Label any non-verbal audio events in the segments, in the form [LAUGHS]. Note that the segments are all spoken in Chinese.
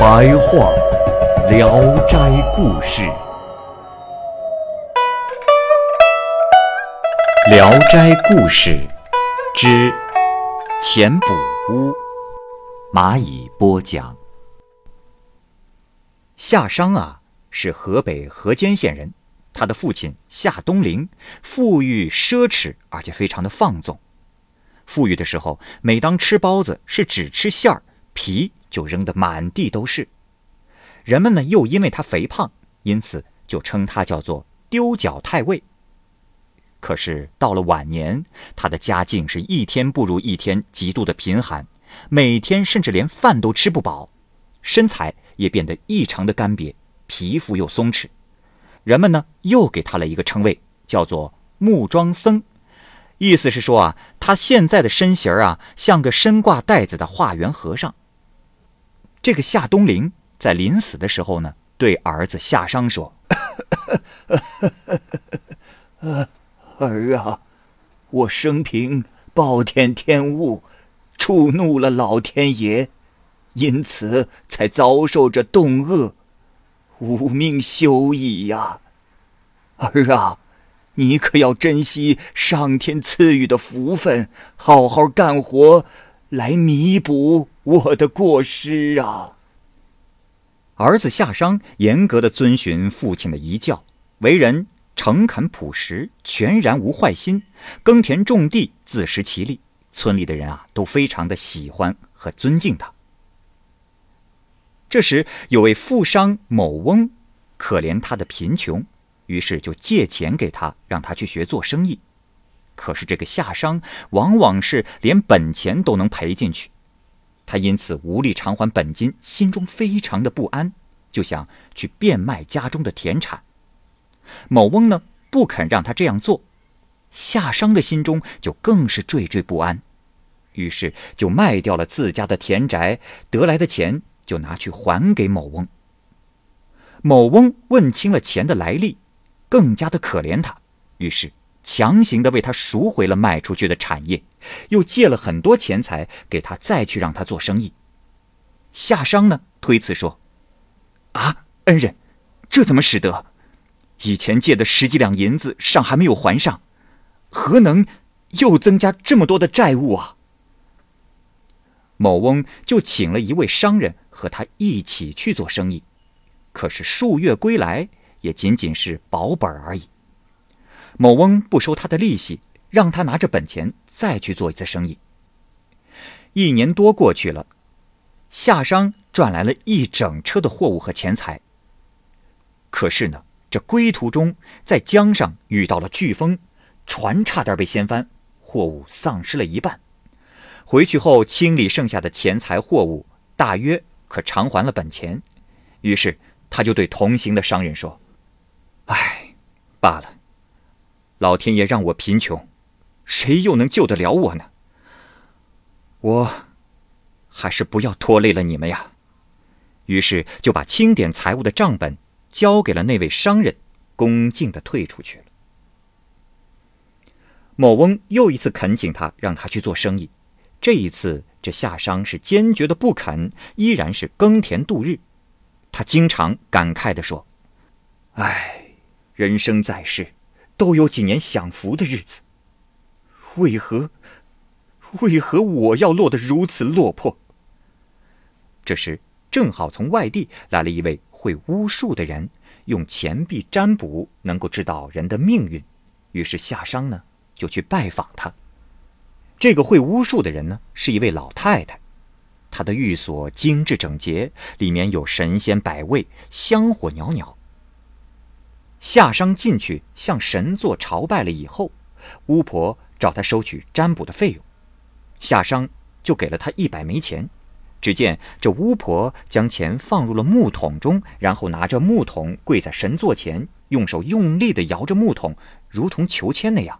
白话《聊斋故事》，《聊斋故事》之钱补屋，蚂蚁播讲。夏商啊，是河北河间县人。他的父亲夏东陵富裕奢侈，而且非常的放纵。富裕的时候，每当吃包子是只吃馅儿，皮就扔得满地都是。人们呢，又因为他肥胖，因此就称他叫做丢脚太尉。可是到了晚年，他的家境是一天不如一天，极度的贫寒，每天甚至连饭都吃不饱，身材。也变得异常的干瘪，皮肤又松弛。人们呢又给他了一个称谓，叫做木桩僧，意思是说啊，他现在的身形啊，像个身挂袋子的化缘和尚。这个夏东陵在临死的时候呢，对儿子夏商说：“ [LAUGHS] 儿啊，我生平暴殄天物，触怒了老天爷。”因此才遭受着冻饿，无命休矣呀！儿啊，你可要珍惜上天赐予的福分，好好干活，来弥补我的过失啊！儿子夏商严格的遵循父亲的遗教，为人诚恳朴实，全然无坏心，耕田种地，自食其力，村里的人啊都非常的喜欢和尊敬他。这时，有位富商某翁，可怜他的贫穷，于是就借钱给他，让他去学做生意。可是这个夏商往往是连本钱都能赔进去，他因此无力偿还本金，心中非常的不安，就想去变卖家中的田产。某翁呢不肯让他这样做，夏商的心中就更是惴惴不安，于是就卖掉了自家的田宅，得来的钱。就拿去还给某翁。某翁问清了钱的来历，更加的可怜他，于是强行的为他赎回了卖出去的产业，又借了很多钱财给他，再去让他做生意。夏商呢推辞说：“啊，恩人，这怎么使得？以前借的十几两银子尚还没有还上，何能又增加这么多的债务啊？”某翁就请了一位商人和他一起去做生意，可是数月归来，也仅仅是保本而已。某翁不收他的利息，让他拿着本钱再去做一次生意。一年多过去了，夏商赚来了一整车的货物和钱财。可是呢，这归途中在江上遇到了飓风，船差点被掀翻，货物丧失了一半。回去后清理剩下的钱财货物，大约可偿还了本钱。于是他就对同行的商人说：“唉，罢了，老天爷让我贫穷，谁又能救得了我呢？我还是不要拖累了你们呀。”于是就把清点财物的账本交给了那位商人，恭敬的退出去了。某翁又一次恳请他，让他去做生意。这一次，这夏商是坚决的不肯，依然是耕田度日。他经常感慨地说：“唉，人生在世，都有几年享福的日子，为何，为何我要落得如此落魄？”这时，正好从外地来了一位会巫术的人，用钱币占卜能够知道人的命运。于是夏商呢，就去拜访他。这个会巫术的人呢，是一位老太太，她的寓所精致整洁，里面有神仙百味，香火袅袅。夏商进去向神座朝拜了以后，巫婆找他收取占卜的费用，夏商就给了他一百枚钱。只见这巫婆将钱放入了木桶中，然后拿着木桶跪在神座前，用手用力地摇着木桶，如同求签那样。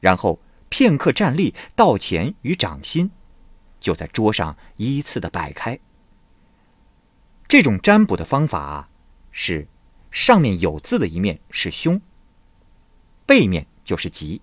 然后片刻站立，倒钱与掌心，就在桌上依次的摆开。这种占卜的方法是：上面有字的一面是凶，背面就是吉。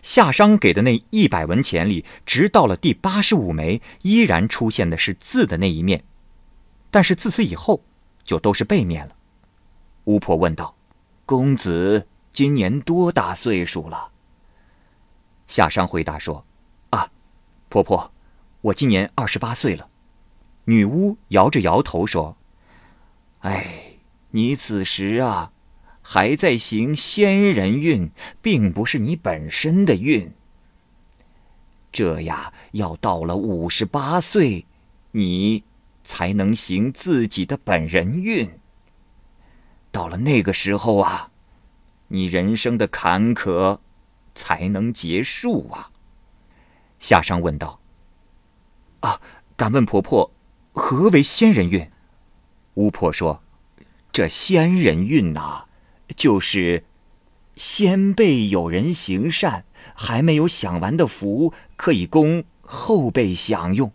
夏商给的那一百文钱里，直到了第八十五枚，依然出现的是字的那一面，但是自此以后，就都是背面了。巫婆问道：“公子今年多大岁数了？”夏商回答说：“啊，婆婆，我今年二十八岁了。”女巫摇着摇头说：“哎，你此时啊。”还在行仙人运，并不是你本身的运。这呀，要到了五十八岁，你才能行自己的本人运。到了那个时候啊，你人生的坎坷才能结束啊。夏商问道：“啊，敢问婆婆，何为仙人运？”巫婆说：“这仙人运呐。”就是先辈有人行善，还没有享完的福，可以供后辈享用；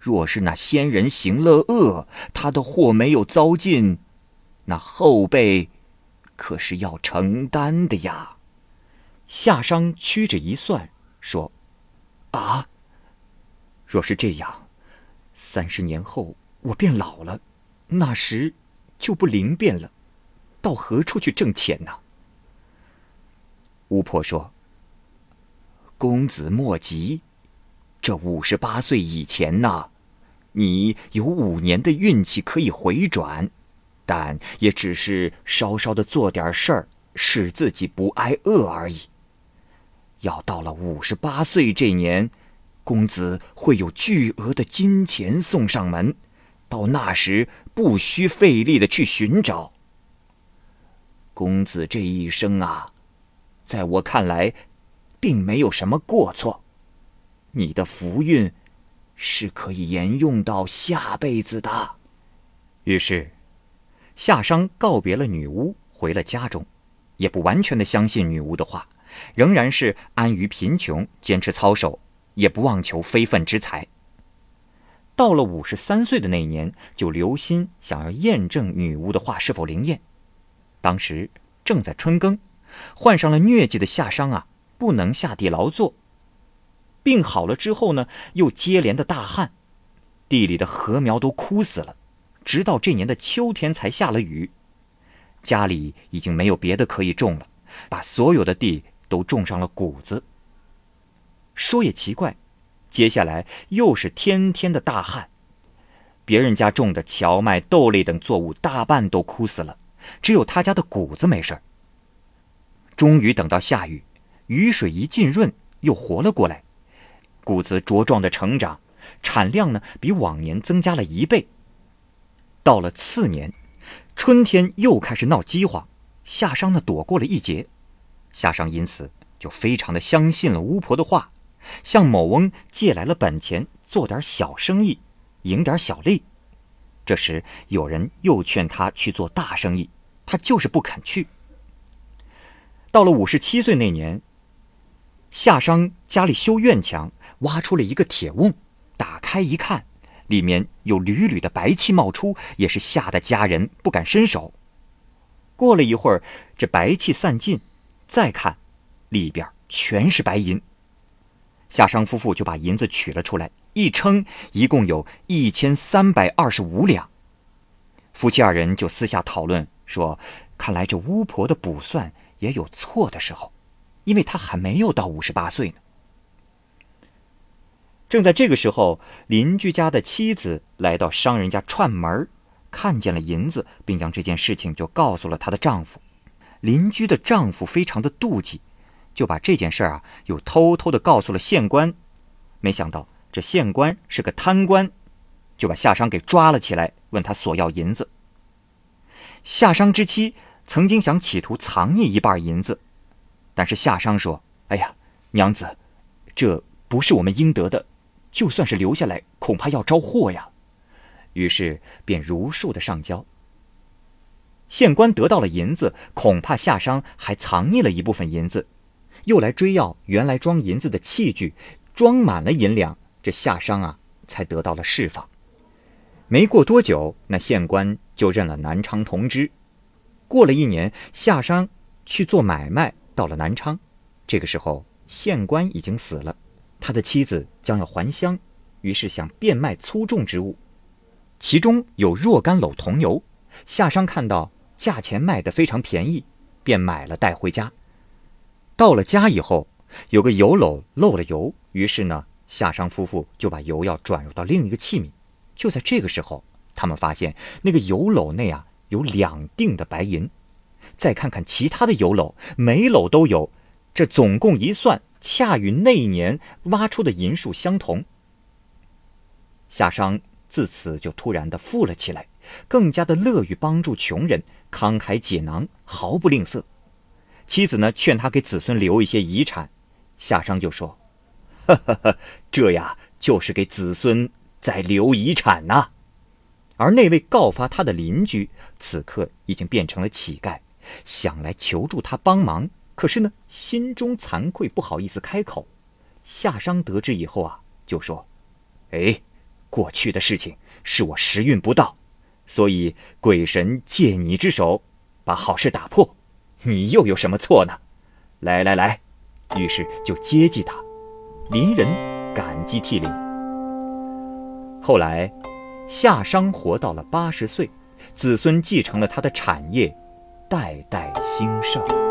若是那先人行了恶，他的祸没有遭尽，那后辈可是要承担的呀。夏商屈指一算，说：“啊，若是这样，三十年后我变老了，那时就不灵便了。”到何处去挣钱呢？巫婆说：“公子莫急，这五十八岁以前呢，你有五年的运气可以回转，但也只是稍稍的做点事儿，使自己不挨饿而已。要到了五十八岁这年，公子会有巨额的金钱送上门，到那时不需费力的去寻找。”公子这一生啊，在我看来，并没有什么过错。你的福运是可以沿用到下辈子的。于是，夏商告别了女巫，回了家中，也不完全的相信女巫的话，仍然是安于贫穷，坚持操守，也不妄求非分之财。到了五十三岁的那一年，就留心想要验证女巫的话是否灵验。当时正在春耕，患上了疟疾的夏商啊，不能下地劳作。病好了之后呢，又接连的大旱，地里的禾苗都枯死了。直到这年的秋天才下了雨，家里已经没有别的可以种了，把所有的地都种上了谷子。说也奇怪，接下来又是天天的大旱，别人家种的荞麦、豆类等作物大半都枯死了。只有他家的谷子没事儿。终于等到下雨，雨水一浸润，又活了过来，谷子茁壮的成长，产量呢比往年增加了一倍。到了次年，春天又开始闹饥荒，夏商呢躲过了一劫。夏商因此就非常的相信了巫婆的话，向某翁借来了本钱，做点小生意，赢点小利。这时有人又劝他去做大生意。他就是不肯去。到了五十七岁那年，夏商家里修院墙，挖出了一个铁瓮，打开一看，里面有缕缕的白气冒出，也是吓得家人不敢伸手。过了一会儿，这白气散尽，再看，里边全是白银。夏商夫妇就把银子取了出来，一称，一共有一千三百二十五两。夫妻二人就私下讨论。说：“看来这巫婆的卜算也有错的时候，因为她还没有到五十八岁呢。”正在这个时候，邻居家的妻子来到商人家串门，看见了银子，并将这件事情就告诉了她的丈夫。邻居的丈夫非常的妒忌，就把这件事儿啊又偷偷的告诉了县官。没想到这县官是个贪官，就把夏商给抓了起来，问他索要银子。夏商之妻曾经想企图藏匿一半银子，但是夏商说：“哎呀，娘子，这不是我们应得的，就算是留下来，恐怕要招祸呀。”于是便如数的上交。县官得到了银子，恐怕夏商还藏匿了一部分银子，又来追要原来装银子的器具，装满了银两，这夏商啊才得到了释放。没过多久，那县官就认了南昌同知。过了一年，夏商去做买卖，到了南昌。这个时候，县官已经死了，他的妻子将要还乡，于是想变卖粗重之物，其中有若干篓桐油。夏商看到。价钱卖得非常便宜，便买了带回家。到了家以后，有个油篓漏了油，于是呢，夏商夫妇就把油要转入到另一个器皿。就在这个时候，他们发现那个油篓内啊有两锭的白银。再看看其他的油篓，每篓都有，这总共一算，恰与那一年挖出的银数相同。夏商自此就突然的富了起来，更加的乐于帮助穷人。慷慨解囊，毫不吝啬。妻子呢，劝他给子孙留一些遗产。夏商就说：“呵呵呵，这呀，就是给子孙在留遗产呐。”而那位告发他的邻居，此刻已经变成了乞丐，想来求助他帮忙，可是呢，心中惭愧，不好意思开口。夏商得知以后啊，就说：“哎，过去的事情是我时运不到。”所以鬼神借你之手，把好事打破，你又有什么错呢？来来来，于是就接济他，邻人感激涕零。后来，夏商活到了八十岁，子孙继承了他的产业，代代兴盛。